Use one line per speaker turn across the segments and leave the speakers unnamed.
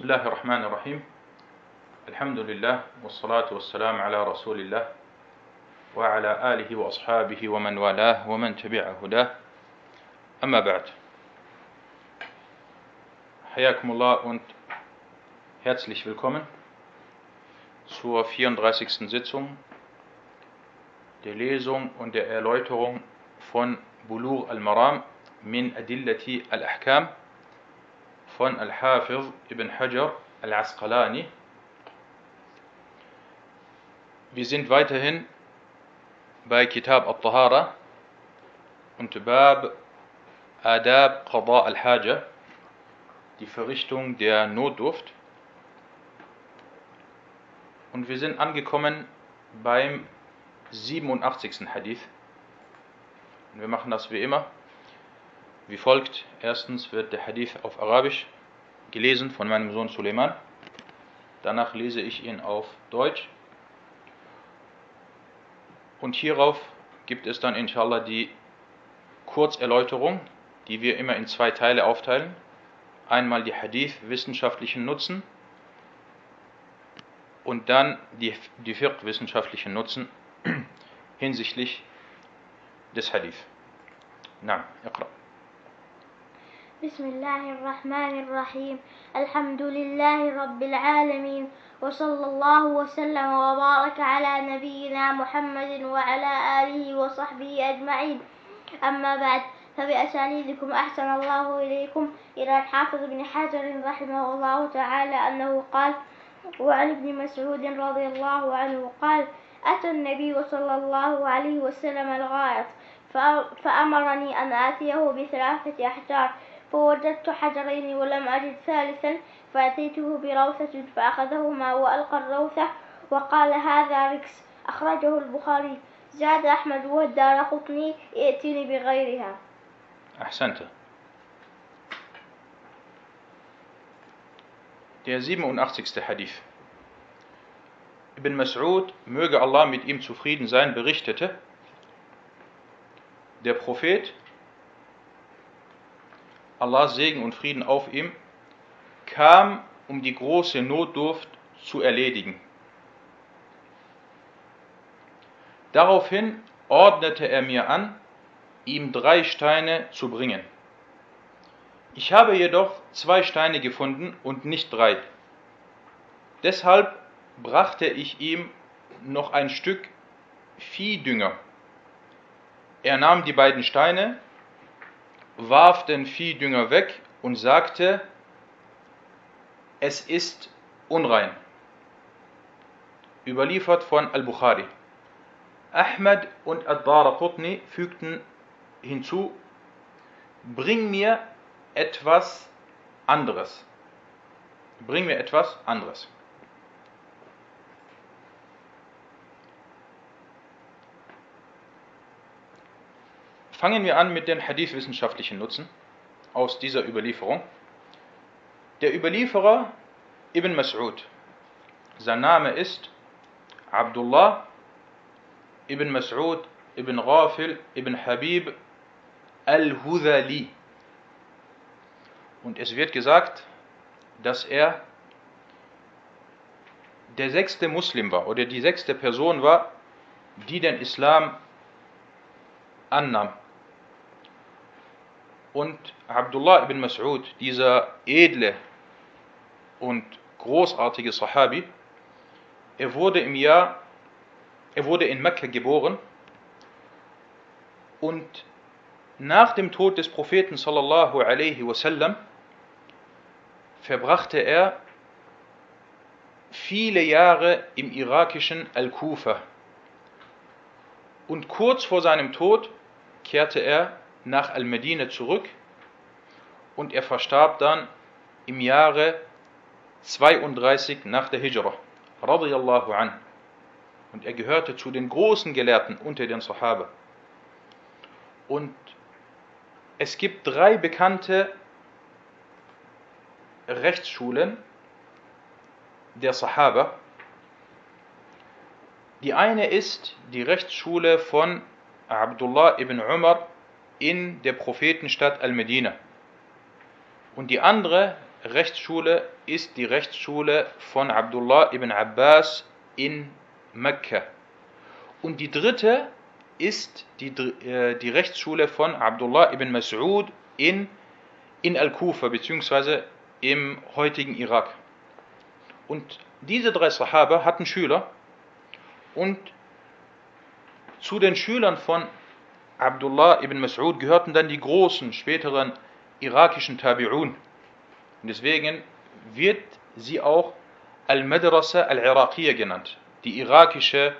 بسم الله الرحمن الرحيم الحمد لله والصلاة والسلام على رسول الله وعلى آله وأصحابه ومن والاه ومن تبع هداه أما بعد حياكم الله und herzlich willkommen zur 34. Sitzung der Lesung und der Erläuterung von Bulur al-Maram min Adillati al-Ahkam. Von Al-Hafiz ibn Hajar al-Asqalani. Wir sind weiterhin bei Kitab al-Tahara und Bab Adab Qada al-Haja, die Verrichtung der Notdurft. Und wir sind angekommen beim 87. Hadith. Und wir machen das wie immer wie folgt. Erstens wird der Hadith auf Arabisch gelesen von meinem Sohn Suleiman. Danach lese ich ihn auf Deutsch. Und hierauf gibt es dann inshallah die Kurzerläuterung, die wir immer in zwei Teile aufteilen. Einmal die Hadith wissenschaftlichen Nutzen und dann die, die Fiqh wissenschaftlichen Nutzen hinsichtlich des Hadith. Na, Iqra.
بسم الله الرحمن الرحيم. الحمد لله رب العالمين. وصلى الله وسلم وبارك على نبينا محمد وعلى آله وصحبه أجمعين. أما بعد فبأسانيدكم أحسن الله إليكم. إلى الحافظ بن حجر رحمه الله تعالى أنه قال وعن ابن مسعود رضي الله عنه قال أتى النبي صلى الله عليه وسلم الغائط فأمرني أن آتيه بثلاثة أحجار. فوجدت حجرين ولم أجد ثالثا فأتيته بروثة فأخذهما وألقى الروثة وقال هذا ركس أخرجه البخاري زاد أحمد والدار قطني ائتني بغيرها
أحسنت Der 87. Hadith. Ibn Mas'ud, möge Allah mit ihm zufrieden sein, berichtete, der Prophet, Allahs Segen und Frieden auf ihm, kam, um die große Notdurft zu erledigen. Daraufhin ordnete er mir an, ihm drei Steine zu bringen. Ich habe jedoch zwei Steine gefunden und nicht drei. Deshalb brachte ich ihm noch ein Stück Viehdünger. Er nahm die beiden Steine, warf den Viehdünger weg und sagte, es ist unrein. Überliefert von Al-Bukhari. Ahmad und Ad-Dara Qutni fügten hinzu, bring mir etwas anderes. Bring mir etwas anderes. Fangen wir an mit den hadith-wissenschaftlichen Nutzen aus dieser Überlieferung. Der Überlieferer Ibn Mas'ud, sein Name ist Abdullah ibn Mas'ud ibn Ghafil ibn Habib al-Hudhali. Und es wird gesagt, dass er der sechste Muslim war oder die sechste Person war, die den Islam annahm. Und Abdullah ibn Mas'ud, dieser edle und großartige Sahabi, er wurde im Jahr, er wurde in Mekka geboren und nach dem Tod des Propheten sallallahu alaihi wasallam verbrachte er viele Jahre im irakischen Al-Kufa. Und kurz vor seinem Tod kehrte er nach Al-Medina zurück und er verstarb dann im Jahre 32 nach der Hijrah, radiyallahu an. Und er gehörte zu den großen Gelehrten unter den Sahaba. Und es gibt drei bekannte Rechtsschulen der Sahaba. Die eine ist die Rechtsschule von Abdullah ibn Umar in der Prophetenstadt Al-Medina. Und die andere Rechtsschule ist die Rechtsschule von Abdullah ibn Abbas in Mekka. Und die dritte ist die, äh, die Rechtsschule von Abdullah ibn Mas'ud in, in Al-Kufa, beziehungsweise im heutigen Irak. Und diese drei Sahaba hatten Schüler und zu den Schülern von Abdullah ibn Mas'ud gehörten dann die großen späteren irakischen Tabi'un. Und deswegen wird sie auch Al-Madrasa al-Iraqiyya genannt, die irakische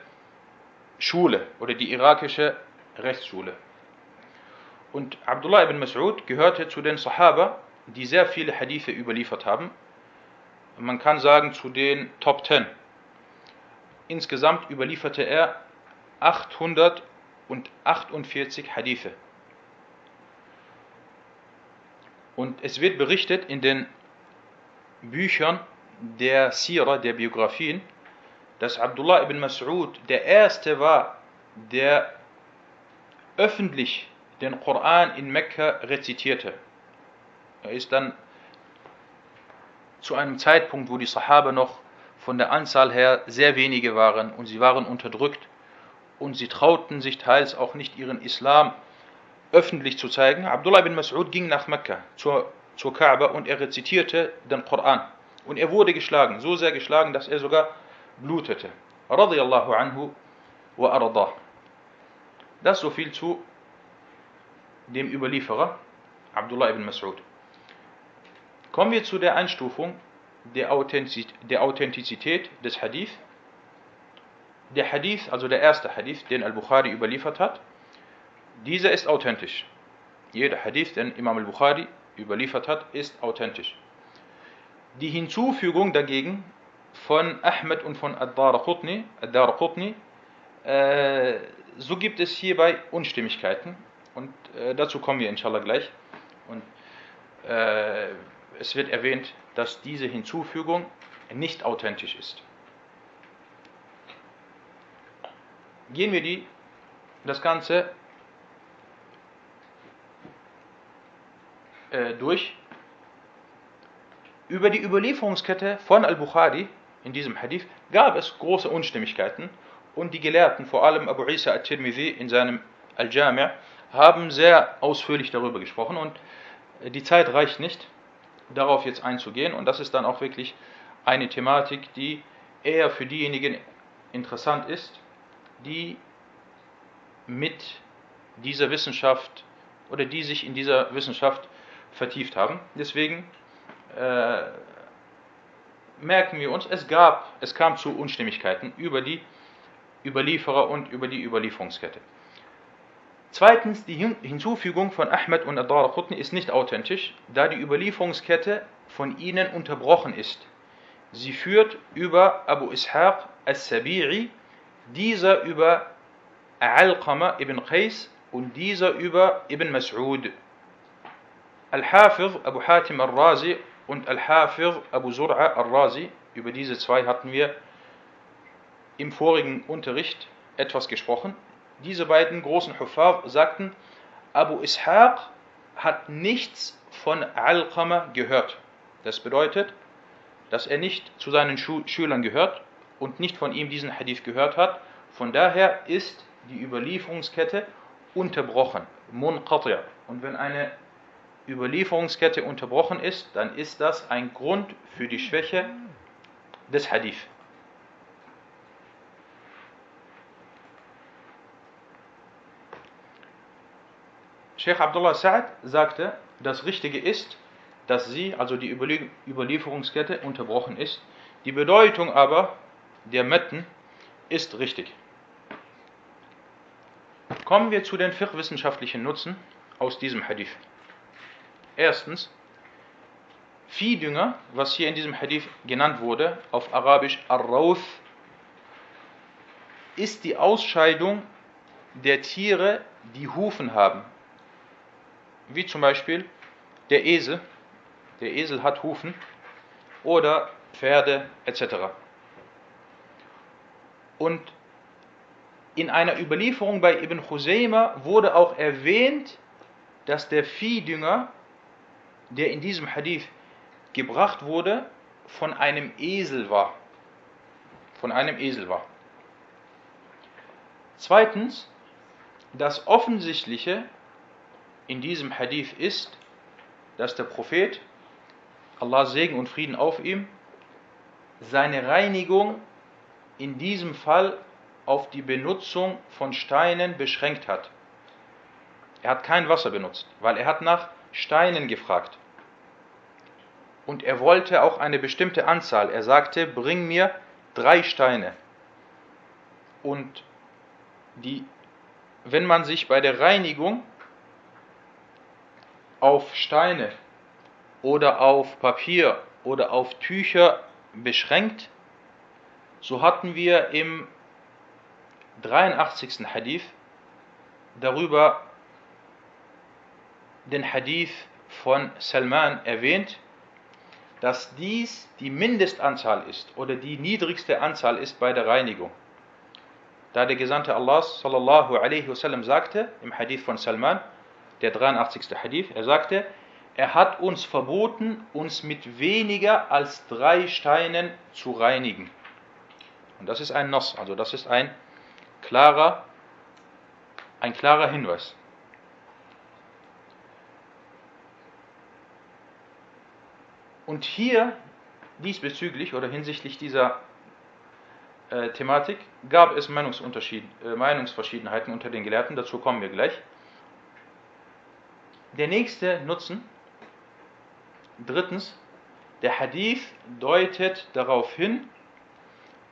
Schule oder die irakische Rechtsschule. Und Abdullah ibn Mas'ud gehörte zu den Sahaba, die sehr viele Hadithe überliefert haben. Man kann sagen zu den Top 10. Insgesamt überlieferte er 848 Hadithe. Und es wird berichtet in den Büchern der Sira, der Biografien, dass Abdullah ibn Mas'ud der erste war, der öffentlich den Koran in Mekka rezitierte. Er ist dann zu einem Zeitpunkt, wo die Sahaba noch von der Anzahl her sehr wenige waren und sie waren unterdrückt und sie trauten sich teils auch nicht ihren Islam öffentlich zu zeigen. Abdullah ibn Mas'ud ging nach Mekka zur, zur Kaaba und er rezitierte den Koran. Und er wurde geschlagen, so sehr geschlagen, dass er sogar blutete. Radiallahu anhu wa ardah. Das so viel zu dem Überlieferer Abdullah ibn Mas'ud. Kommen wir zu der Einstufung der Authentizität des Hadith. Der Hadith, also der erste Hadith, den Al-Bukhari überliefert hat, dieser ist authentisch. Jeder Hadith, den Imam al-Bukhari überliefert hat, ist authentisch. Die Hinzufügung dagegen von Ahmed und von Ad-Darqutni, Ad äh, so gibt es hierbei Unstimmigkeiten und äh, dazu kommen wir inshallah gleich. Und äh, es wird erwähnt, dass diese Hinzufügung nicht authentisch ist. Gehen wir die, das Ganze äh, durch. Über die Überlieferungskette von Al-Bukhari in diesem Hadith gab es große Unstimmigkeiten und die Gelehrten, vor allem Abu Isa al-Tirmidhi in seinem Al-Jami' haben sehr ausführlich darüber gesprochen und die Zeit reicht nicht, darauf jetzt einzugehen und das ist dann auch wirklich eine Thematik, die eher für diejenigen interessant ist, die mit dieser Wissenschaft oder die sich in dieser Wissenschaft vertieft haben. Deswegen äh, merken wir uns, es gab, es kam zu Unstimmigkeiten über die Überlieferer und über die Überlieferungskette. Zweitens, die Hinzufügung von Ahmed und Ad-Darqutni ist nicht authentisch, da die Überlieferungskette von ihnen unterbrochen ist. Sie führt über Abu Ishaq al-Sabi'i, dieser über Al-Qama ibn Qais und dieser über Ibn Mas'ud. Al-Hafiz Abu Hatim al-Razi und Al-Hafiz Abu Zur'a al-Razi, über diese zwei hatten wir im vorigen Unterricht etwas gesprochen. Diese beiden großen Hufar sagten, Abu Ishaq hat nichts von Al-Qama gehört. Das bedeutet, dass er nicht zu seinen Schülern gehört und nicht von ihm diesen Hadith gehört hat. Von daher ist die Überlieferungskette unterbrochen, munqati'. Und wenn eine Überlieferungskette unterbrochen ist, dann ist das ein Grund für die Schwäche des Hadith. Sheikh Abdullah Sa'ad sagte, das Richtige ist, dass sie, also die Überlieferungskette, unterbrochen ist. Die Bedeutung aber der Metten ist richtig. Kommen wir zu den fiqh-wissenschaftlichen Nutzen aus diesem Hadith. Erstens, Viehdünger, was hier in diesem Hadith genannt wurde, auf Arabisch Ar-Rawth, ist die Ausscheidung der Tiere, die Hufen haben. Wie zum Beispiel der Esel. Der Esel hat Hufen. Oder Pferde etc. Und in einer Überlieferung bei Ibn Khuzayma wurde auch erwähnt, dass der Viehdünger der in diesem Hadith gebracht wurde, von einem Esel war. Von einem Esel war. Zweitens, das Offensichtliche in diesem Hadith ist, dass der Prophet, Allah Segen und Frieden auf ihm, seine Reinigung in diesem Fall auf die Benutzung von Steinen beschränkt hat. Er hat kein Wasser benutzt, weil er hat nach Steinen gefragt. Und er wollte auch eine bestimmte Anzahl. Er sagte, bring mir drei Steine. Und die, wenn man sich bei der Reinigung auf Steine oder auf Papier oder auf Tücher beschränkt, so hatten wir im 83. Hadith darüber den Hadith von Salman erwähnt, dass dies die Mindestanzahl ist oder die niedrigste Anzahl ist bei der Reinigung. Da der Gesandte Allah sallallahu alaihi wasallam sagte im Hadith von Salman, der 83. Hadith, er sagte, er hat uns verboten, uns mit weniger als drei Steinen zu reinigen. Und das ist ein Noss, also das ist ein klarer, ein klarer Hinweis. Und hier diesbezüglich oder hinsichtlich dieser äh, Thematik gab es äh, Meinungsverschiedenheiten unter den Gelehrten, dazu kommen wir gleich. Der nächste Nutzen, drittens, der Hadith deutet darauf hin,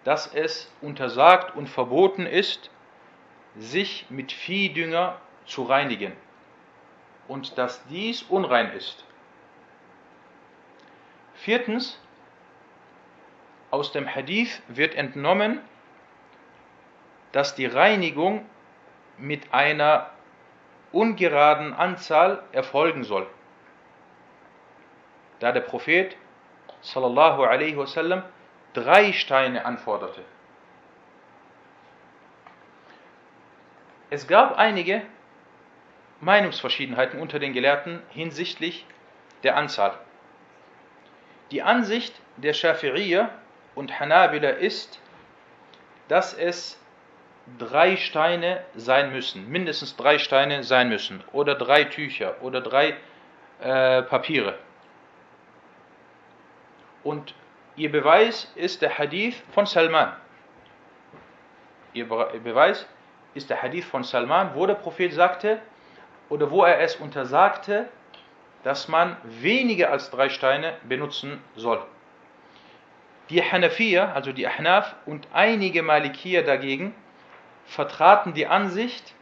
dass es untersagt und verboten ist, sich mit Viehdünger zu reinigen und dass dies unrein ist. Viertens, aus dem Hadith wird entnommen, dass die Reinigung mit einer ungeraden Anzahl erfolgen soll. Da der Prophet sallallahu alaihi wasallam drei Steine anforderte. Es gab einige Meinungsverschiedenheiten unter den Gelehrten hinsichtlich der Anzahl. Die Ansicht der Schafi'iyya und Hanabila ist, dass es drei Steine sein müssen, mindestens drei Steine sein müssen, oder drei Tücher oder drei äh, Papiere. Und ihr Beweis ist der Hadith von Salman. Ihr Beweis ist der Hadith von Salman, wo der Prophet sagte, oder wo er es untersagte, dass man weniger als drei Steine benutzen soll. Die Hanafiya, also die Ahnaf und einige Malikier dagegen, vertraten die Ansicht,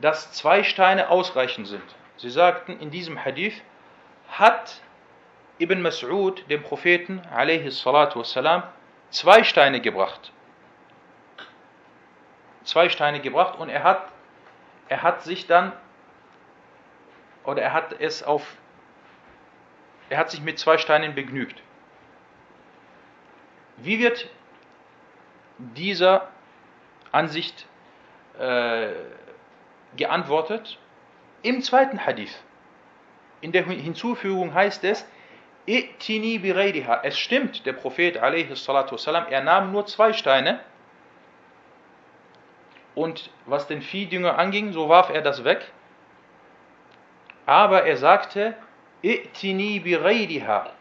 dass zwei Steine ausreichend sind. Sie sagten, in diesem Hadith hat Ibn Mas'ud dem Propheten wassalam, zwei Steine gebracht. Zwei Steine gebracht und er hat, er hat sich dann, oder er hat es auf, er hat sich mit zwei Steinen begnügt. Wie wird dieser Ansicht äh, geantwortet? Im zweiten Hadith. In der Hinzufügung heißt es, Itini biraydiha. Es stimmt, der Prophet والسلام, er nahm nur zwei Steine und was den Viehdünger anging, so warf er das weg. Aber er sagte, Itini biraydiha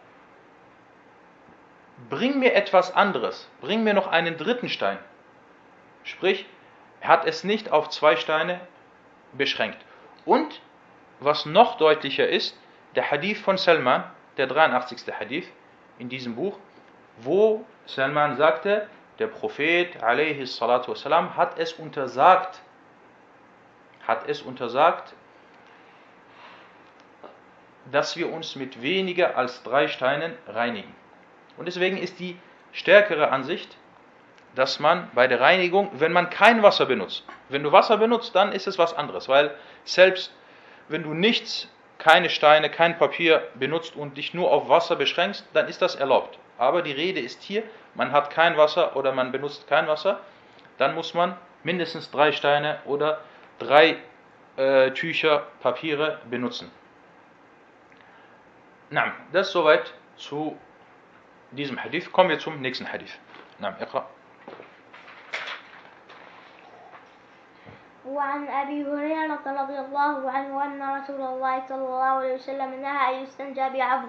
bring mir etwas anderes, bring mir noch einen dritten Stein. Sprich, er hat es nicht auf zwei Steine beschränkt. Und was noch deutlicher ist, der Hadith von Salman, der 83. Hadith in diesem Buch, wo Salman sagte, der Prophet والسلام, hat es untersagt, hat es untersagt, dass wir uns mit weniger als drei Steinen reinigen. Und deswegen ist die stärkere Ansicht, dass man bei der Reinigung, wenn man kein Wasser benutzt, wenn du Wasser benutzt, dann ist es was anderes, weil selbst wenn du nichts, keine Steine, kein Papier benutzt und dich nur auf Wasser beschränkst, dann ist das erlaubt. Aber die Rede ist hier, man hat kein Wasser oder man benutzt kein Wasser, dann muss man mindestens drei Steine oder drei äh, Tücher, Papiere benutzen. نعم das soweit zu diesem Hadith kommen wir zum nächsten Hadith نعم اقرأ
وعن أبي هريرة رضي الله عنه أن رسول الله صلى الله عليه وسلم نهى أن يستنجى بعظم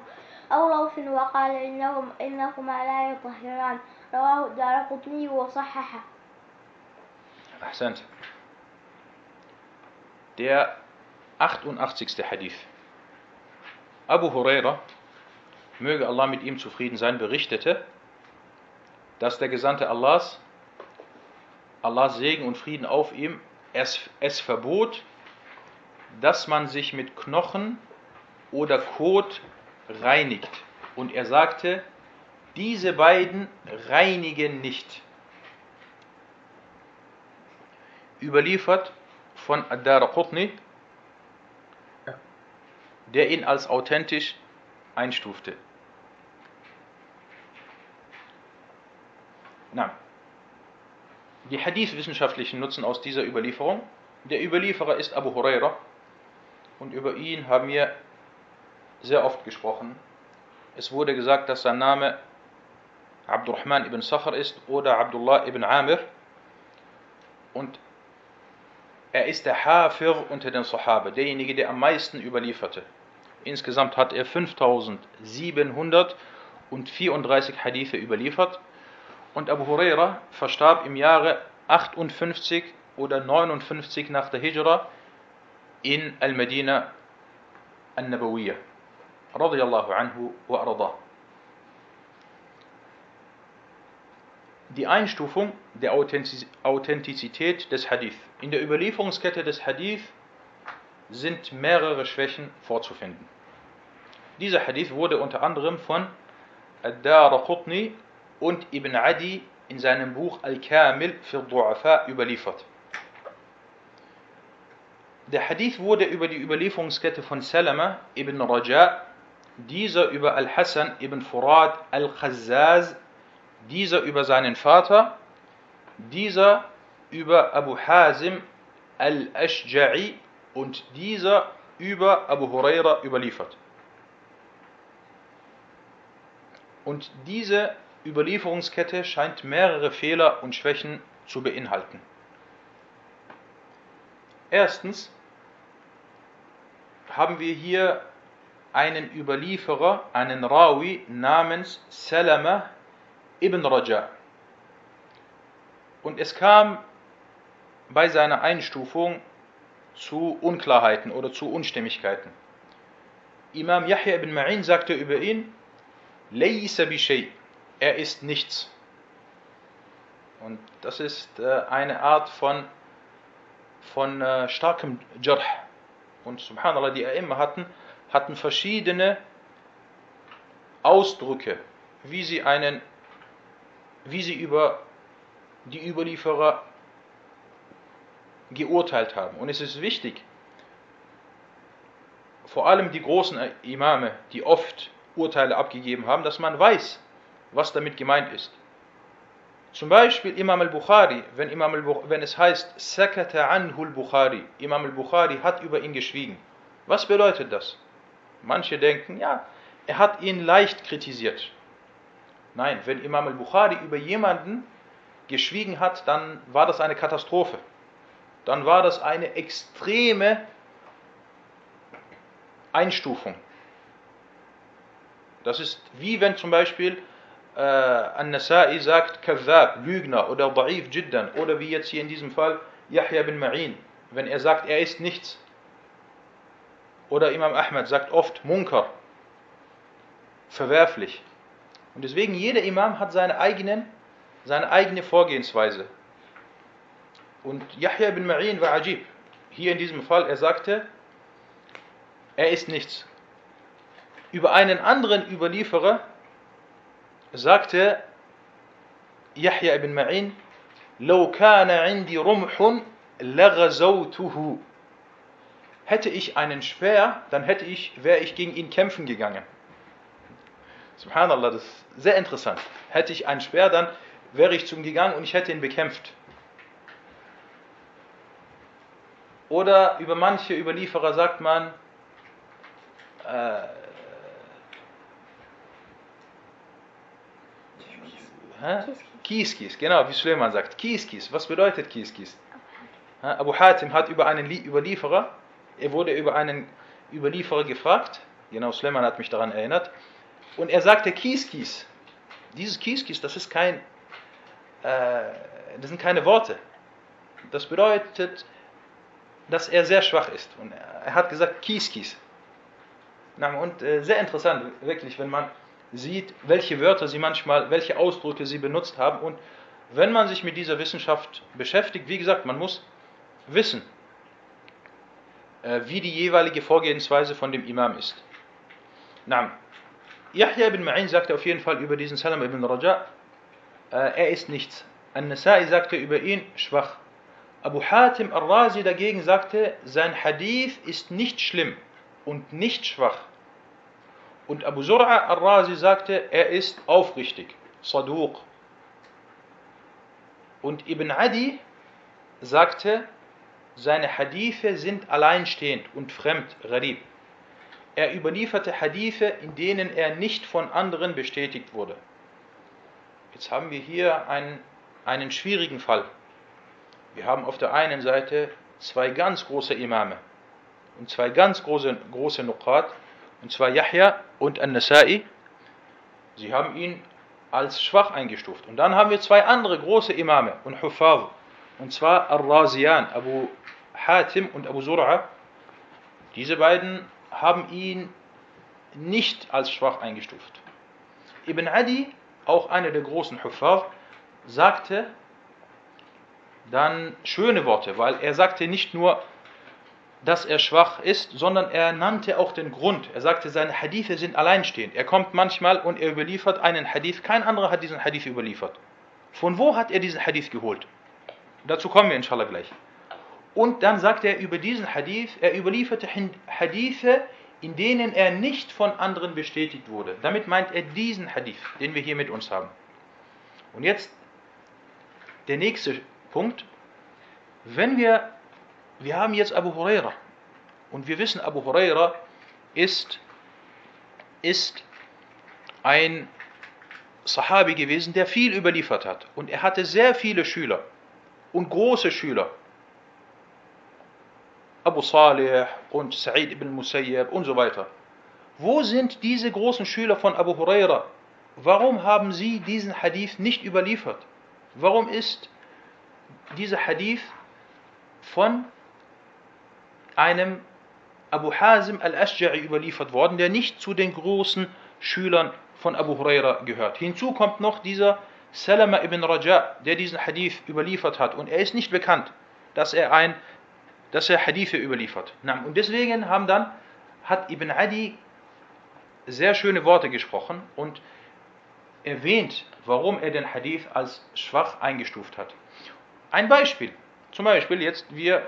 أو روث وقال إنهم إنهما لا يطهران رواه الدار قطني وصححه
أحسنت Der 88. Hadith. Abu Huraira, möge Allah mit ihm zufrieden sein, berichtete, dass der Gesandte Allahs, Allahs Segen und Frieden auf ihm, es, es verbot, dass man sich mit Knochen oder Kot reinigt. Und er sagte, diese beiden reinigen nicht. Überliefert von Ad-Dar Qutni, der ihn als authentisch einstufte. Na, die Hadith-Wissenschaftlichen nutzen aus dieser Überlieferung. Der Überlieferer ist Abu Huraira und über ihn haben wir sehr oft gesprochen. Es wurde gesagt, dass sein Name Abdurrahman ibn Safar ist oder Abdullah ibn Amir und er ist der Hafir unter den Sahaba, derjenige, der am meisten überlieferte. Insgesamt hat er 5734 Hadithe überliefert und Abu Huraira verstarb im Jahre 58 oder 59 nach der Hijra in Al-Medina An-Nabawiyya. Radiyallahu anhu wa ardah. Die Einstufung der Authentizität des Hadith. In der Überlieferungskette des Hadith sind mehrere Schwächen vorzufinden. Dieser Hadith wurde unter anderem von Ad-Dar Qutni und Ibn Adi in seinem Buch Al-Kamil für Du'afa überliefert. Der Hadith wurde über die Überlieferungskette von Salama ibn Raja, dieser über Al-Hassan ibn Furad al-Khazzaz, dieser über seinen Vater, dieser über Abu Hazim al-Ashja'i und dieser über Abu Huraira überliefert. Und diese Überlieferungskette scheint mehrere Fehler und Schwächen zu beinhalten. Erstens haben wir hier einen Überlieferer, einen Rawi namens Salama ibn Raja. Und es kam bei seiner Einstufung zu Unklarheiten oder zu Unstimmigkeiten. Imam Yahya ibn Ma'in sagte über ihn, Laysa bi er ist nichts. Und das ist äh, eine Art von, von äh, starkem Jarh. Und subhanallah, die immer hatten, hatten verschiedene Ausdrücke, wie sie einen, wie sie über die Überlieferer geurteilt haben. Und es ist wichtig, vor allem die großen Imame, die oft Urteile abgegeben haben, dass man weiß, was damit gemeint ist. Zum Beispiel Imam al-Bukhari, wenn, al wenn es heißt, Sakata anhu al-Bukhari, Imam al-Bukhari hat über ihn geschwiegen. Was bedeutet das? Manche denken, ja, er hat ihn leicht kritisiert. Nein, wenn Imam al-Bukhari über jemanden geschwiegen hat, dann war das eine Katastrophe. Dann war das eine extreme Einstufung. Das ist wie wenn zum Beispiel äh, An-Nasai sagt Kazab, Lügner oder Da'if Jiddan oder wie jetzt hier in diesem Fall Yahya bin Ma'in, wenn er sagt, er ist nichts. Oder Imam Ahmad sagt oft Munkar, verwerflich. Und deswegen jeder Imam hat seine, eigenen, seine eigene Vorgehensweise. Und Yahya bin Ma'in war ajib. Hier in diesem Fall, er sagte, er ist nichts. Über einen anderen Überlieferer sagte Yahya ibn Ma'in, لو كان عندي رمح لغزوته. Hätte ich einen Speer, dann hätte ich, wäre ich gegen ihn kämpfen gegangen. Subhanallah, das ist sehr interessant. Hätte ich einen Speer, dann wäre ich zu ihm gegangen und ich hätte ihn bekämpft. Oder über manche Überlieferer sagt man, äh, Hä?
Kies,
genau, wie Suleiman sagt. Kies, Kies. Was bedeutet Kies? Abu Hatim hat über einen Lie- Überlieferer, er wurde über einen Überlieferer gefragt, genau, Suleiman hat mich daran erinnert, und er sagte Kies, Kies. Dieses Kies, Kies, das ist kein, äh, das sind keine Worte. Das bedeutet, dass er sehr schwach ist. Und er hat gesagt Kies, Kies. Na, Und äh, sehr interessant, wirklich, wenn man sieht, welche Wörter sie manchmal, welche Ausdrücke sie benutzt haben. Und wenn man sich mit dieser Wissenschaft beschäftigt, wie gesagt, man muss wissen, äh, wie die jeweilige Vorgehensweise von dem Imam ist. Na, Yahya ibn Ma'in sagte auf jeden Fall über diesen Salam ibn Raja, äh, er ist nichts. An-Nasai sagte über ihn schwach. Abu Hatim al-Razi dagegen sagte, sein Hadith ist nicht schlimm und nicht schwach. Und Abu Zur'a al-Razi sagte, er ist aufrichtig, Saduq. Und Ibn Adi sagte, seine Hadithe sind alleinstehend und fremd, Gharib. Er überlieferte Hadithe, in denen er nicht von anderen bestätigt wurde. Jetzt haben wir hier einen, einen schwierigen Fall. Wir haben auf der einen Seite zwei ganz große Imame und zwei ganz große, große Nuqat, und zwar Yahya und An-Nasai. Sie haben ihn als schwach eingestuft. Und dann haben wir zwei andere große Imame und Hufaz, und zwar Ar-Raziyan, Abu Hatim und Abu Zur'a. Diese beiden haben ihn nicht als schwach eingestuft. Ibn Adi, auch einer der großen Hufaz, sagte dann schöne Worte, weil er sagte nicht nur, dass er schwach ist, sondern er nannte auch den Grund. Er sagte, seine Hadithe sind alleinstehend. Er kommt manchmal und er überliefert einen Hadith. Kein anderer hat diesen Hadith überliefert. Von wo hat er diesen Hadith geholt? Dazu kommen wir inshallah gleich. Und dann sagt er über diesen Hadith, er überlieferte Hadithe, in denen er nicht von anderen bestätigt wurde. Damit meint er diesen Hadith, den wir hier mit uns haben. Und jetzt der nächste Punkt. Wenn wir, wir haben jetzt Abu Huraira und wir wissen, Abu Huraira ist, ist ein Sahabi gewesen, der viel überliefert hat. Und er hatte sehr viele Schüler und große Schüler. Abu Salih und Sa'id ibn Musayyab und so weiter. Wo sind diese großen Schüler von Abu Huraira? Warum haben sie diesen Hadith nicht überliefert? Warum ist dieser Hadith von einem Abu Hazim al-Ashja'i überliefert worden, der nicht zu den großen Schülern von Abu Huraira gehört. Hinzu kommt noch dieser Salama ibn Raja, der diesen Hadith überliefert hat. Und er ist nicht bekannt, dass er ein dass er Hadithe überliefert. Und deswegen haben dann, hat Ibn Adi sehr schöne Worte gesprochen und erwähnt, warum er den Hadith als schwach eingestuft hat. Ein Beispiel. Zum Beispiel jetzt, wir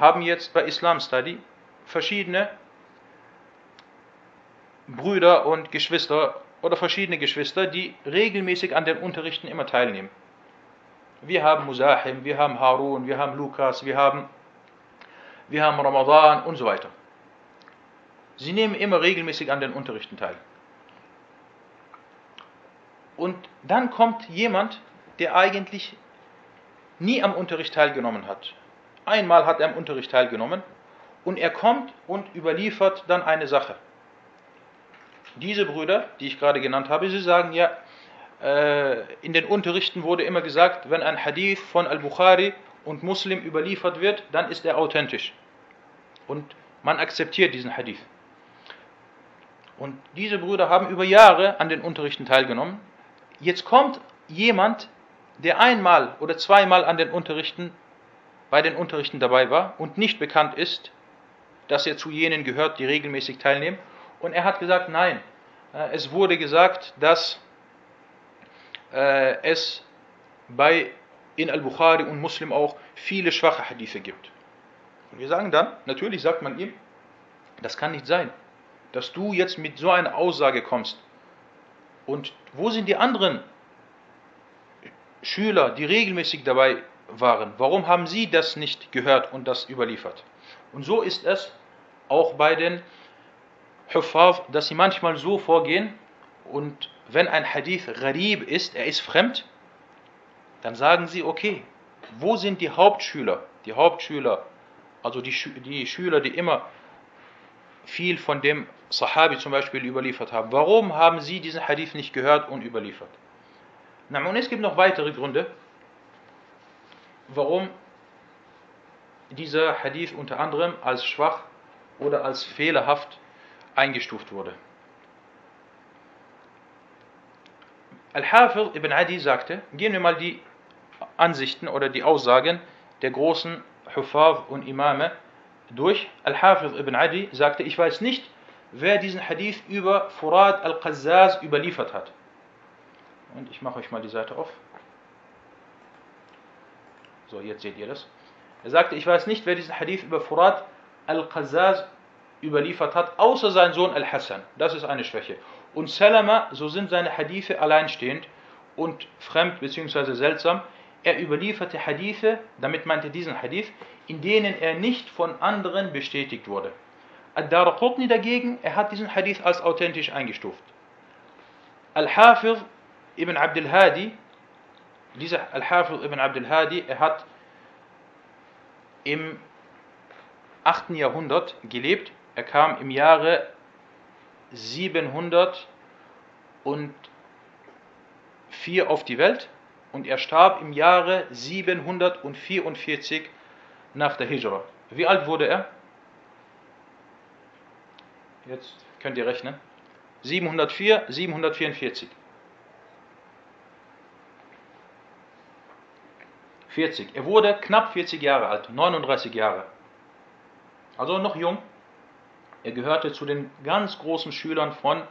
haben jetzt bei Islam Study verschiedene Brüder und Geschwister oder verschiedene Geschwister, die regelmäßig an den Unterrichten immer teilnehmen. Wir haben Musahim, wir haben Harun, wir haben Lukas, wir haben, wir haben Ramadan und so weiter. Sie nehmen immer regelmäßig an den Unterrichten teil. Und dann kommt jemand, der eigentlich nie am Unterricht teilgenommen hat. Einmal hat er am Unterricht teilgenommen und er kommt und überliefert dann eine Sache. Diese Brüder, die ich gerade genannt habe, sie sagen ja, äh, in den Unterrichten wurde immer gesagt, wenn ein Hadith von Al-Bukhari und Muslim überliefert wird, dann ist er authentisch. Und man akzeptiert diesen Hadith. Und diese Brüder haben über Jahre an den Unterrichten teilgenommen. Jetzt kommt jemand, der einmal oder zweimal an den Unterrichten, bei den Unterrichten dabei war und nicht bekannt ist, dass er zu jenen gehört, die regelmäßig teilnehmen. Und er hat gesagt, nein, äh, es wurde gesagt, dass äh, es bei in Al-Bukhari und Muslim auch viele schwache Hadithe gibt. Und wir sagen dann, natürlich sagt man ihm, das kann nicht sein, dass du jetzt mit so einer Aussage kommst. Und wo sind die anderen Schüler, die regelmäßig dabei waren? Warum haben sie das nicht gehört und das überliefert? Und so ist es auch bei den Huffaz, dass sie manchmal so vorgehen und wenn ein Hadith gharib ist, er ist fremd, dann sagen sie, okay, wo sind die Hauptschüler? Die Hauptschüler, also die, die Schüler, die immer viel von dem Sahabi zum Beispiel überliefert haben. Warum haben sie diesen Hadith nicht gehört und überliefert? Na, und es gibt noch weitere Gründe, warum dieser Hadith unter anderem als schwach oder als fehlerhaft eingestuft wurde. Al-Hafir ibn Adi sagte, gehen wir mal die Ansichten oder die Aussagen der großen Hufaf und Imame durch. Al-Hafir ibn Adi sagte, ich weiß nicht, wer diesen Hadith über Furad al-Qazzaz überliefert hat. Und ich mache euch mal die Seite auf. So, jetzt seht ihr das. Er sagte, ich weiß nicht, wer diesen Hadith über Furad al-Qazzaz überliefert hat, außer sein Sohn Al-Hassan. Das ist eine Schwäche. Und Salama, so sind seine Hadithe alleinstehend und fremd bzw. seltsam. Er überlieferte Hadithe, damit meinte diesen Hadith, in denen er nicht von anderen bestätigt wurde. Ad-Darqutni dagegen, er hat diesen Hadith als authentisch eingestuft. Al-Hafiz ibn Abdul Hadi, dieser Al-Hafiz ibn Abdul Hadi, er hat im 8. Jahrhundert gelebt. Er kam im Jahre 704 auf die Welt und er starb im Jahre 744 nach der Hijra. Wie alt wurde er? Jetzt könnt ihr rechnen. 704, 744. 40. Er wurde knapp 40 Jahre alt, 39 Jahre. Also noch jung. Er gehörte zu den ganz großen Schülern von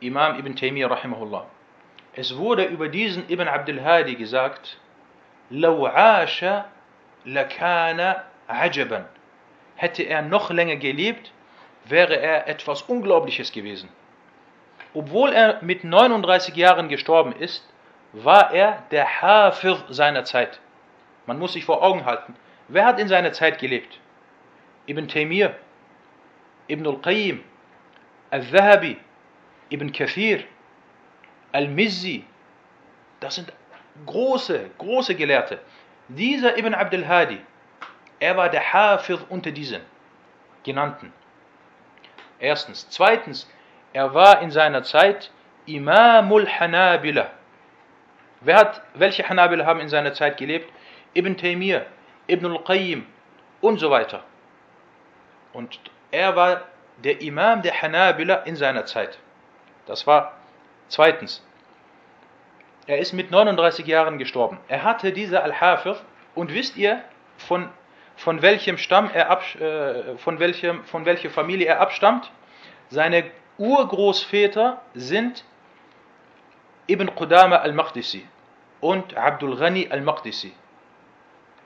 Imam Ibn Taymiyyah rahimahullah. Es wurde über diesen Ibn Abdul Hadi gesagt, لو عاش لكان عجبا. Hätte er noch länger gelebt, wäre er etwas Unglaubliches gewesen. Obwohl er mit 39 Jahren gestorben ist, war er der Hafir seiner Zeit. Man muss sich vor Augen halten, wer hat in seiner Zeit gelebt? Ibn Taymiyyah, Ibn al-Qayyim, Al-Zahabi, Ibn Kathir, Al-Mizzi. Das sind große, große Gelehrte. Dieser Ibn Abdul Hadi, er war der Hafir unter diesen genannten. Erstens. Zweitens, er war in seiner Zeit Imamul Hanabila. Wer hat, welche Hanabila haben in seiner Zeit gelebt? Ibn Taymiyyah, Ibn al-Qayyim und so weiter. Und er war der Imam der Hanabila in seiner Zeit. Das war zweitens. Er ist mit 39 Jahren gestorben. Er hatte diese Al-Hafir und wisst ihr, von, von welchem Stamm er ab, äh, von, welchem, von welcher Familie er abstammt? Seine Urgroßväter sind Ibn Qudama al-Maqdisi und Abdul Ghani al-Maqdisi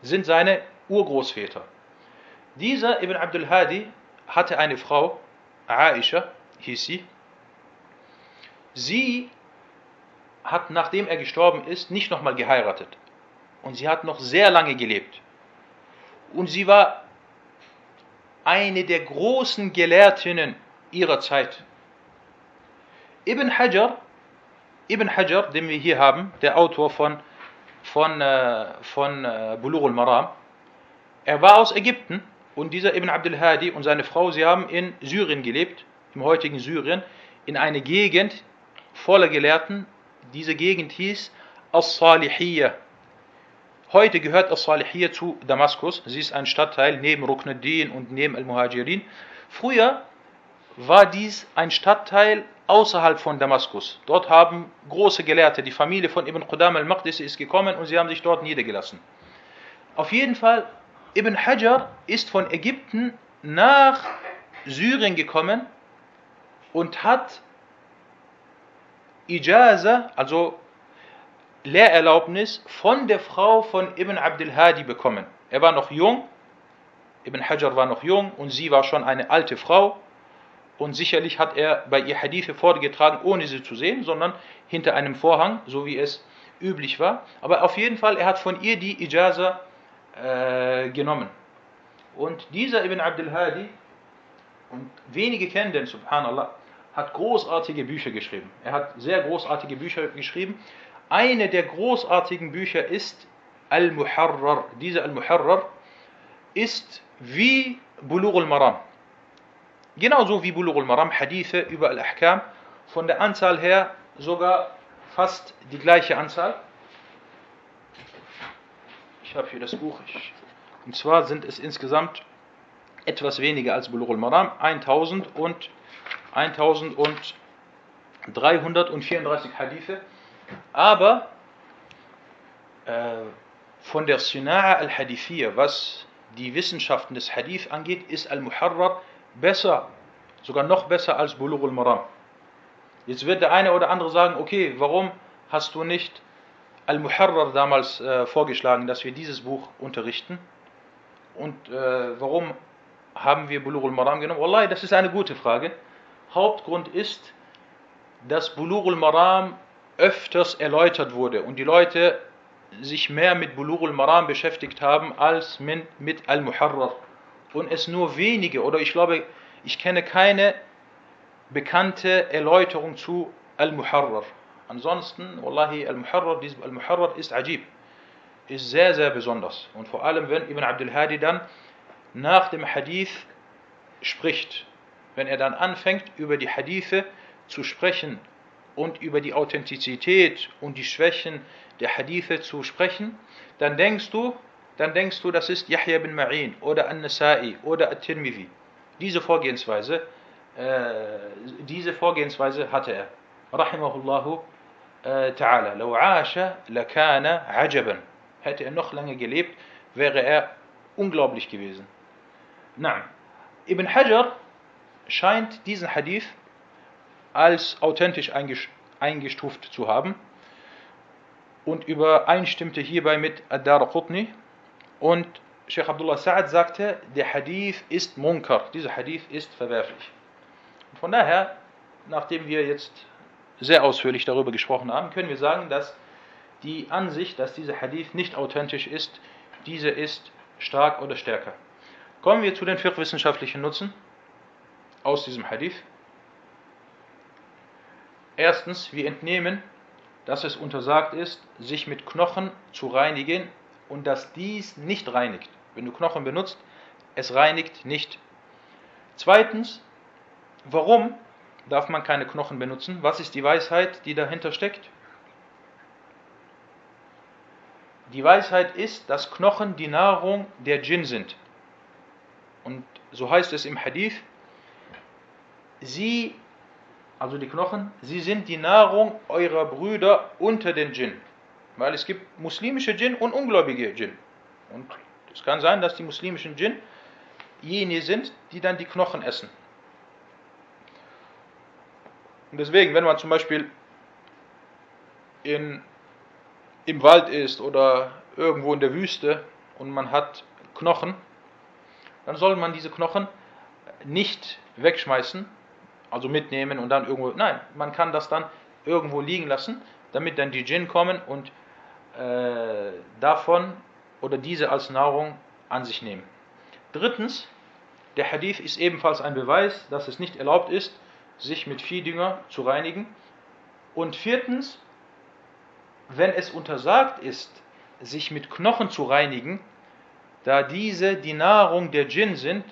sind seine Urgroßväter. Dieser Ibn Abdul Hadi hatte eine Frau, Aisha hieß sie. Sie hat, nachdem er gestorben ist, nicht nochmal geheiratet. Und sie hat noch sehr lange gelebt. Und sie war eine der großen Gelehrtinnen ihrer Zeit. Ibn Hajar, Ibn Hajar, den wir hier haben, der Autor von, von, äh, von äh, Bulur al-Maram, er war aus Ägypten und dieser Ibn Abdul Hadi und seine Frau, sie haben in Syrien gelebt, im heutigen Syrien, in einer Gegend voller Gelehrten. Diese Gegend hieß As-Salihiyya. Heute gehört As-Salihiyya zu Damaskus. Sie ist ein Stadtteil neben Ruknuddin und neben Al-Muhajirin. Früher war dies ein Stadtteil außerhalb von Damaskus. Dort haben große Gelehrte, die Familie von Ibn Qudam al-Maqdisi ist gekommen und sie haben sich dort niedergelassen. Auf jeden Fall Ibn Hajar ist von Ägypten nach Syrien gekommen und hat Ijaza, also Lehrerlaubnis, von der Frau von Ibn Abdul Hadi bekommen. Er war noch jung, Ibn Hajar war noch jung und sie war schon eine alte Frau. Und sicherlich hat er bei ihr Hadithe vorgetragen, ohne sie zu sehen, sondern hinter einem Vorhang, so wie es üblich war. Aber auf jeden Fall, er hat von ihr die Ijaza äh, genommen. Und dieser Ibn Abdul Hadi, und wenige kennen den, subhanallah, hat großartige Bücher geschrieben. Er hat sehr großartige Bücher geschrieben. Eine der großartigen Bücher ist Al-Muharrar. Diese Al-Muharrar ist wie Bulugh al-Maram. Genauso wie Bulugh al-Maram, Hadithe über Al-Ahkam. Von der Anzahl her sogar fast die gleiche Anzahl. Ich habe hier das Buch. Ich, und zwar sind es insgesamt etwas weniger als Bulugh al-Maram. 1000 und 1334 Hadithe. Aber äh, von der Sina'a al-Hadithiyya, was die Wissenschaften des Hadith angeht, ist Al-Muharrar besser, sogar noch besser als Bulugh al-Maram. Jetzt wird der eine oder andere sagen, okay, warum hast du nicht Al-Muharrar damals äh, vorgeschlagen, dass wir dieses Buch unterrichten? Und äh, warum haben wir Bulugh al-Maram genommen? Wallahi, das ist eine gute Frage. Hauptgrund ist, dass Bulugh al-Maram öfters erläutert wurde und die Leute sich mehr mit Bulugh al-Maram beschäftigt haben als mit, mit Al-Muharrar. Und es nur wenige, oder ich glaube, ich kenne keine bekannte Erläuterung zu Al-Muharrar. Ansonsten, Wallahi, Al-Muharrar, Al-Muharrar ist ajib, ist sehr, sehr besonders. Und vor allem, wenn Ibn Abdul Hadi dann nach dem Hadith spricht, wenn er dann anfängt, über die Hadithe zu sprechen und über die Authentizität und die Schwächen der Hadithe zu sprechen, dann denkst du, dann denkst du, das ist Yahya bin Ma'in oder An-Nasai oder At-Tirmidhi. Diese Vorgehensweise, äh, diese Vorgehensweise hatte er. Rahimahullahu äh, ta'ala. Law asha lakana ajaban. Hätte er noch lange gelebt, wäre er unglaublich gewesen. Na, Ibn Hajar scheint diesen Hadith als authentisch eingestuft zu haben und übereinstimmte hierbei mit Ad-Dar Qutni und Sheikh Abdullah Sa'ad sagte, der Hadith ist Munkar, dieser Hadith ist verwerflich. Und von daher, nachdem wir jetzt sehr ausführlich darüber gesprochen haben, können wir sagen, dass die Ansicht, dass dieser Hadith nicht authentisch ist, diese ist stark oder stärker. Kommen wir zu den fiqh-wissenschaftlichen Nutzen aus diesem Hadith. Erstens, wir entnehmen, dass es untersagt ist, sich mit Knochen zu reinigen und dass dies nicht reinigt. Wenn du Knochen benutzt, es reinigt nicht. Zweitens, warum darf man keine Knochen benutzen? Was ist die Weisheit, die dahinter steckt? Die Weisheit ist, dass Knochen die Nahrung der Djinn sind. Und so heißt es im Hadith, sie, also die Knochen, sie sind die Nahrung eurer Brüder unter den Djinn. Weil es gibt muslimische Djinn und ungläubige Djinn. Und es kann sein, dass die muslimischen Djinn jene sind, die dann die Knochen essen. Und deswegen, wenn man zum Beispiel in, im Wald ist oder irgendwo in der Wüste und man hat Knochen, dann soll man diese Knochen nicht wegschmeißen, also mitnehmen und dann irgendwo. Nein, man kann das dann irgendwo liegen lassen, damit dann die Djinn kommen und äh, davon oder diese als Nahrung an sich nehmen. Drittens, der Hadith ist ebenfalls ein Beweis, dass es nicht erlaubt ist, sich mit Viehdünger zu reinigen. Und viertens, wenn es untersagt ist, sich mit Knochen zu reinigen, da diese die Nahrung der Djinn sind,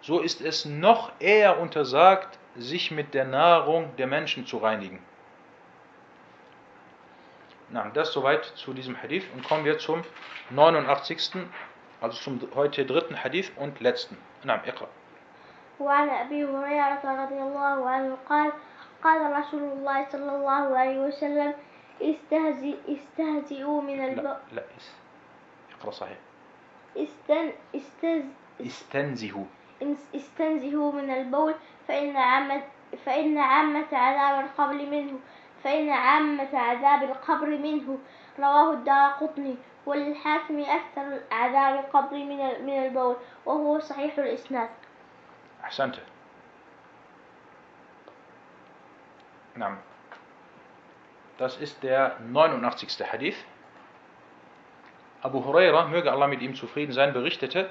so ist es noch eher untersagt, sich mit der Nahrung der Menschen zu reinigen. Na, das soweit zu diesem Hadith und kommen wir zum 89. also zum heute dritten Hadith und letzten. Na, Iqra.
وعن أبي هريرة رضي الله عنه قال قال رسول الله صلى الله عليه وسلم استهزئ استهزئوا من الب...
لا لا إقرأ صحيح
استن... استز...
استنزهوا
استنزهوا من البول فإن عامة فإن عامة عذاب القبر منه فإن عامة عذاب القبر منه رواه الدار قطني وللحاكم أكثر عذاب القبر من ال- من البول وهو صحيح الإسناد
أحسنت نعم Das ist der 89. Hadith. Abu Huraira, möge Allah mit ihm zufrieden sein, berichtete,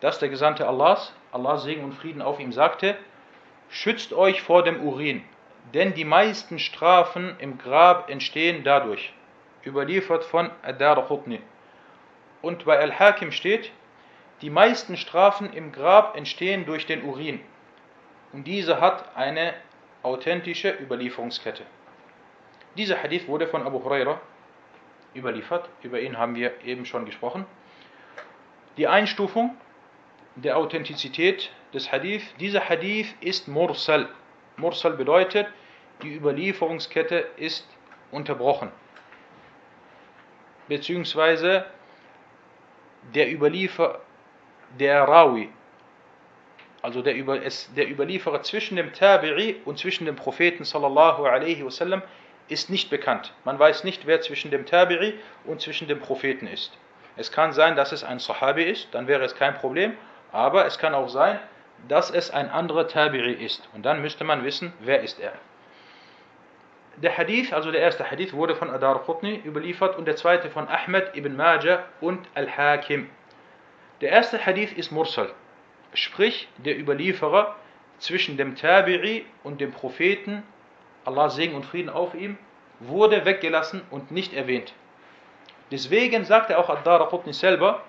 dass der Gesandte Allahs, Allah Segen und Frieden auf ihm sagte, schützt euch vor dem Urin, denn die meisten Strafen im Grab entstehen dadurch. Überliefert von Adar Qutni. Und bei Al-Hakim steht, die meisten Strafen im Grab entstehen durch den Urin. Und diese hat eine authentische Überlieferungskette. Dieser Hadith wurde von Abu Huraira überliefert. Über ihn haben wir eben schon gesprochen. Die Einstufung der Authentizität des Hadith. Dieser Hadith ist Mursal. Mursal bedeutet, die Überlieferungskette ist unterbrochen. Beziehungsweise der Überliefer, der Rawi, also der, Über, der Überlieferer zwischen dem Tabi'i und zwischen dem Propheten sallallahu alaihi wasallam ist nicht bekannt. Man weiß nicht, wer zwischen dem Tabi'i und zwischen dem Propheten ist. Es kann sein, dass es ein Sahabi ist, dann wäre es kein Problem, aber es kann auch sein, dass es ein anderer Tabi'i ist. Und dann müsste man wissen, wer ist er. Der Hadith, also der erste Hadith, wurde von Adar Qutni überliefert und der zweite von Ahmed ibn Majah und Al-Hakim. Der erste Hadith ist Mursal, sprich der Überlieferer zwischen dem Tabi'i und dem Propheten, Allah Segen und Frieden auf ihm, wurde weggelassen und nicht erwähnt. Deswegen sagte auch Ad-Dar Qutni selber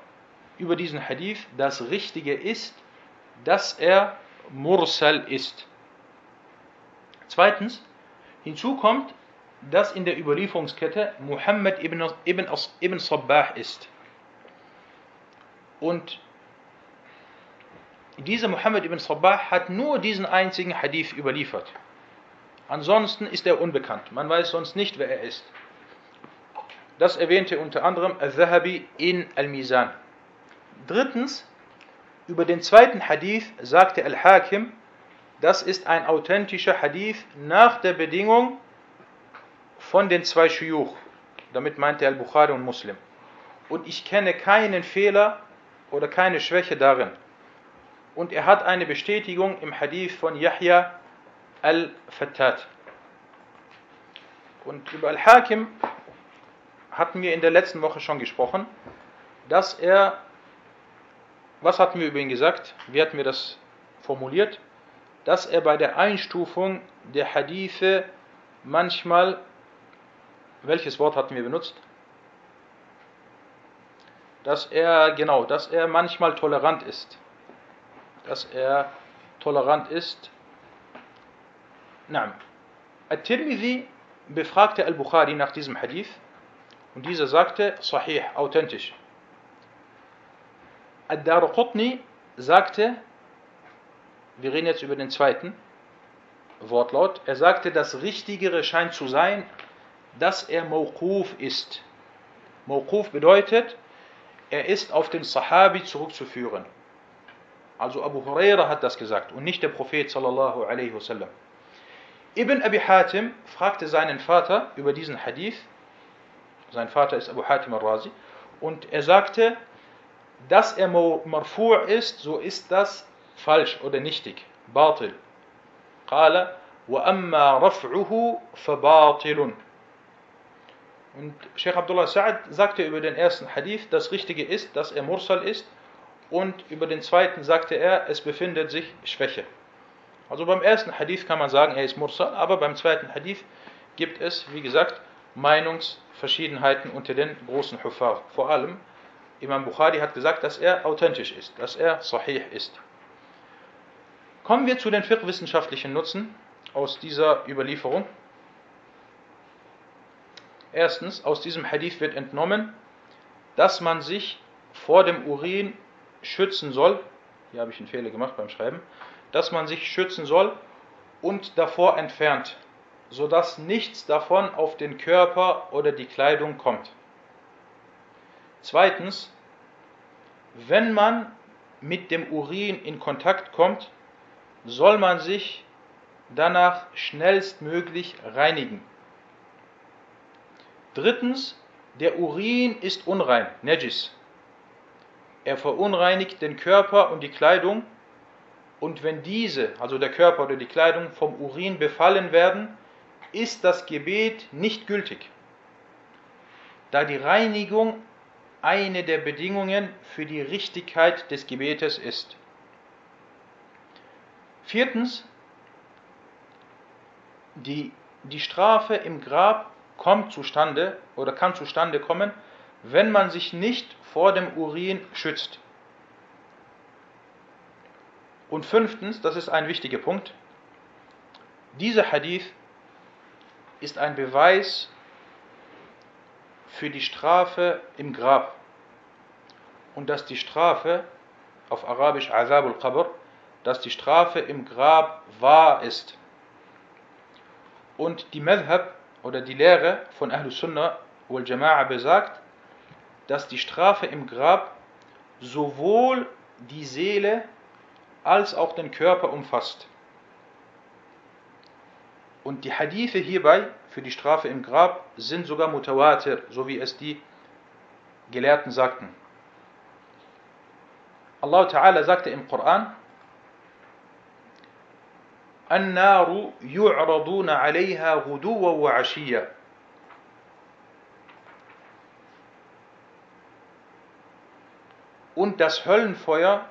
über diesen Hadith, das Richtige ist, dass er Mursal ist. Zweitens, hinzu kommt, dass in der Überlieferungskette Muhammad ibn, ibn, ibn Sabbah ist. Und dieser Muhammad ibn Sabbah hat nur diesen einzigen Hadith überliefert. Ansonsten ist er unbekannt. Man weiß sonst nicht, wer er ist. Das erwähnte unter anderem Al-Zahabi in Al-Mizan. Drittens, über den zweiten Hadith sagte Al-Hakim, das ist ein authentischer Hadith nach der Bedingung von den zwei Shuyuch. Damit meinte Al-Bukhari und Muslim. Und ich kenne keinen Fehler oder keine Schwäche darin. Und er hat eine Bestätigung im Hadith von Yahya al-Fattat. Und über Al-Hakim hatten wir in der letzten Woche schon gesprochen, dass er, was hatten wir über ihn gesagt? Wie hatten wir das formuliert? Dass er bei der Einstufung der Hadithe manchmal, welches Wort hatten wir benutzt? Dass er, genau, dass er manchmal tolerant ist. Dass er tolerant ist. Nein. At-Tirmidhi befragte Al-Bukhari nach diesem Hadith und dieser sagte, sahih, authentisch. Ad-Darqutni sagte, wir reden jetzt über den zweiten Wortlaut, er sagte, das Richtigere scheint zu sein, dass er Mawquf ist. Mawquf bedeutet, er ist auf den Sahabi zurückzuführen. Also Abu Huraira hat das gesagt und nicht der Prophet sallallahu alaihi wasallam. Ibn Abi Hatim fragte seinen Vater über diesen Hadith sein Vater ist Abu Hatim al-Razi. Und er sagte, dass er marfu' ist, so ist das falsch oder nichtig. Batil. قال وأما رفعه فباطل und Sheikh Abdullah Sa'ad sagte über den ersten Hadith, das Richtige ist, dass er Mursal ist und über den zweiten sagte er, es befindet sich Schwäche. Also beim ersten Hadith kann man sagen, er ist Mursal, aber beim zweiten Hadith gibt es, wie gesagt, Meinungsverschiedenheiten unter den großen Hufar. Vor allem Imam Bukhari hat gesagt, dass er authentisch ist, dass er sahih ist. Kommen wir zu den fiqh-wissenschaftlichen Nutzen aus dieser Überlieferung. Erstens, aus diesem Hadith wird entnommen, dass man sich vor dem Urin schützen soll. Hier habe ich einen Fehler gemacht beim Schreiben. Dass man sich schützen soll und davor entfernt sodass nichts davon auf den Körper oder die Kleidung kommt. Zweitens, wenn man mit dem Urin in Kontakt kommt, soll man sich danach schnellstmöglich reinigen. Drittens, der Urin ist unrein, Najis. Er verunreinigt den Körper und die Kleidung und wenn diese, also der Körper oder die Kleidung, vom Urin befallen werden, ist das Gebet nicht gültig, da die Reinigung eine der Bedingungen für die Richtigkeit des Gebetes ist. Viertens, die, die Strafe im Grab kommt zustande oder kann zustande kommen, wenn man sich nicht vor dem Urin schützt. Und fünftens, das ist ein wichtiger Punkt, dieser Hadith ist ein Beweis für die Strafe im Grab. Und dass die Strafe, auf Arabisch Azab al-Qabr, dass die Strafe im Grab wahr ist. Und die Madhab oder die Lehre von Ahlus Sunnah wal Jama'a besagt, dass die Strafe im Grab sowohl die Seele als auch den Körper umfasst. Und die Hadithe hierbei für die Strafe im Grab sind sogar mutawatir, so wie es die Gelehrten sagten. Allah Ta'ala sagte im Koran, النار يعرضون عليها غدوا وعشيا und das Höllenfeuer,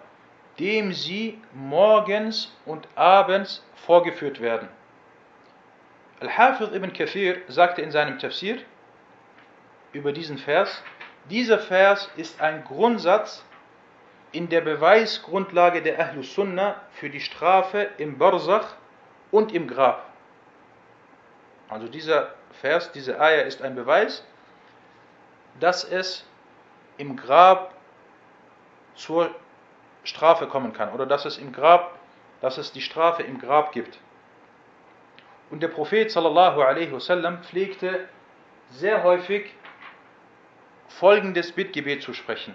dem sie morgens und abends vorgeführt werden. Al-Hafidh ibn Kathir sagte in seinem Tafsir über diesen Vers, dieser Vers ist ein Grundsatz in der Beweisgrundlage der Ahlus Sunnah für die Strafe im Barzach und im Grab. Also dieser Vers, diese Eier ist ein Beweis, dass es im Grab zur Strafe kommen kann oder dass es im Grab, dass es die Strafe im Grab gibt. Und der Prophet sallallahu wasallam pflegte sehr häufig folgendes Bittgebet zu sprechen.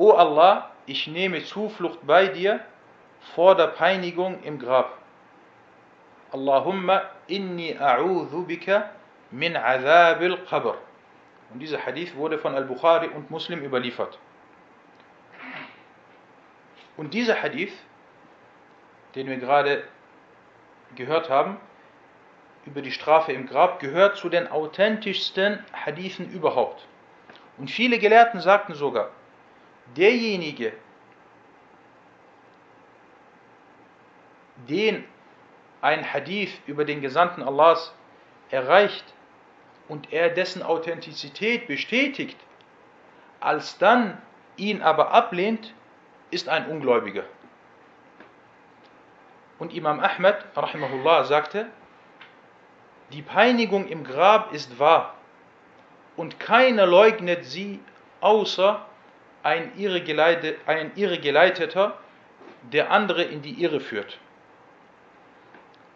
O Allah, ich nehme Zuflucht bei dir vor der Peinigung im Grab. Allahumma inni a'udhu bika min azabil qabr. Und dieser Hadith wurde von Al-Bukhari und Muslim überliefert. Und dieser Hadith, den wir gerade gehört haben, über die Strafe im Grab, gehört zu den authentischsten Hadithen überhaupt. Und viele Gelehrten sagten sogar, derjenige, den ein Hadith über den Gesandten Allahs erreicht und er dessen Authentizität bestätigt, als dann ihn aber ablehnt, ist ein Ungläubiger. Und Imam Ahmed rahimahullah sagte, die Peinigung im Grab ist wahr und keiner leugnet sie außer ein Irregeleiteter, der andere in die Irre führt.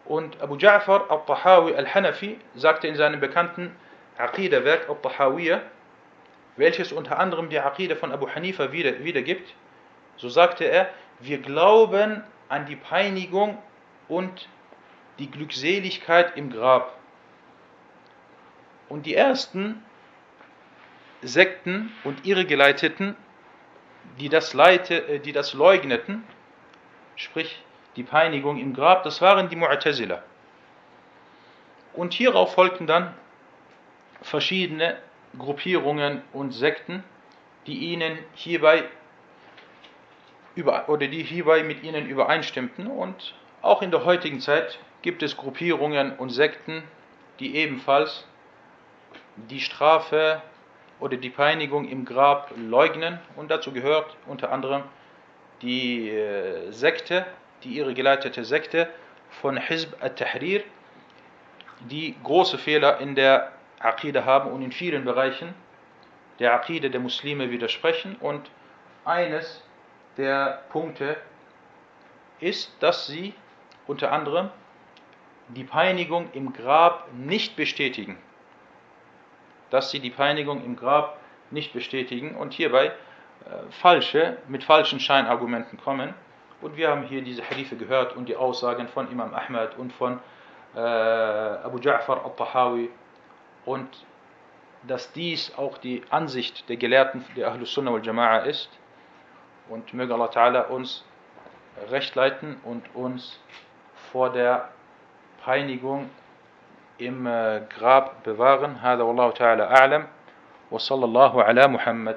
Und Abu Ja'far al-Tahawi al-Hanafi sagte in seinem bekannten Aqidah-Werk al-Tahawiyah, welches unter anderem die Aqidah von Abu Hanifa wieder, wiedergibt, so sagte er, wir glauben an die Peinigung und die Glückseligkeit im Grab. Und die ersten Sekten und ihre Geleiteten, die das, leite, äh, die das leugneten, sprich die Peinigung im Grab, das waren die Mu'tazila. Und hierauf folgten dann verschiedene Gruppierungen und Sekten, die ihnen hierbei über, oder die hierbei mit ihnen übereinstimmten. Und auch in der heutigen Zeit gibt es Gruppierungen und Sekten, die ebenfalls die Strafe oder die Peinigung im Grab leugnen. Und dazu gehört unter anderem die äh, Sekte die ihre geleitete Sekte von Hizb al-Tahrir, die große Fehler in der Aqide haben und in vielen Bereichen der Aqide der Muslime widersprechen. Und eines der Punkte ist, dass sie unter anderem die Peinigung im Grab nicht bestätigen. Dass sie die Peinigung im Grab nicht bestätigen und hierbei äh, falsche, mit falschen Scheinargumenten kommen. Und wir haben hier diese Hadithe gehört und die Aussagen von Imam Ahmad und von äh, Abu Ja'far al-Tahawi und dass dies auch die Ansicht der Gelehrten der Ahlus Sunnah wal Jama'a ist. Und möge Allah Ta'ala uns recht leiten und uns vor der Peinigung äh, Grab bewahren. هذا والله تعالى أعلم وصلى الله على محمد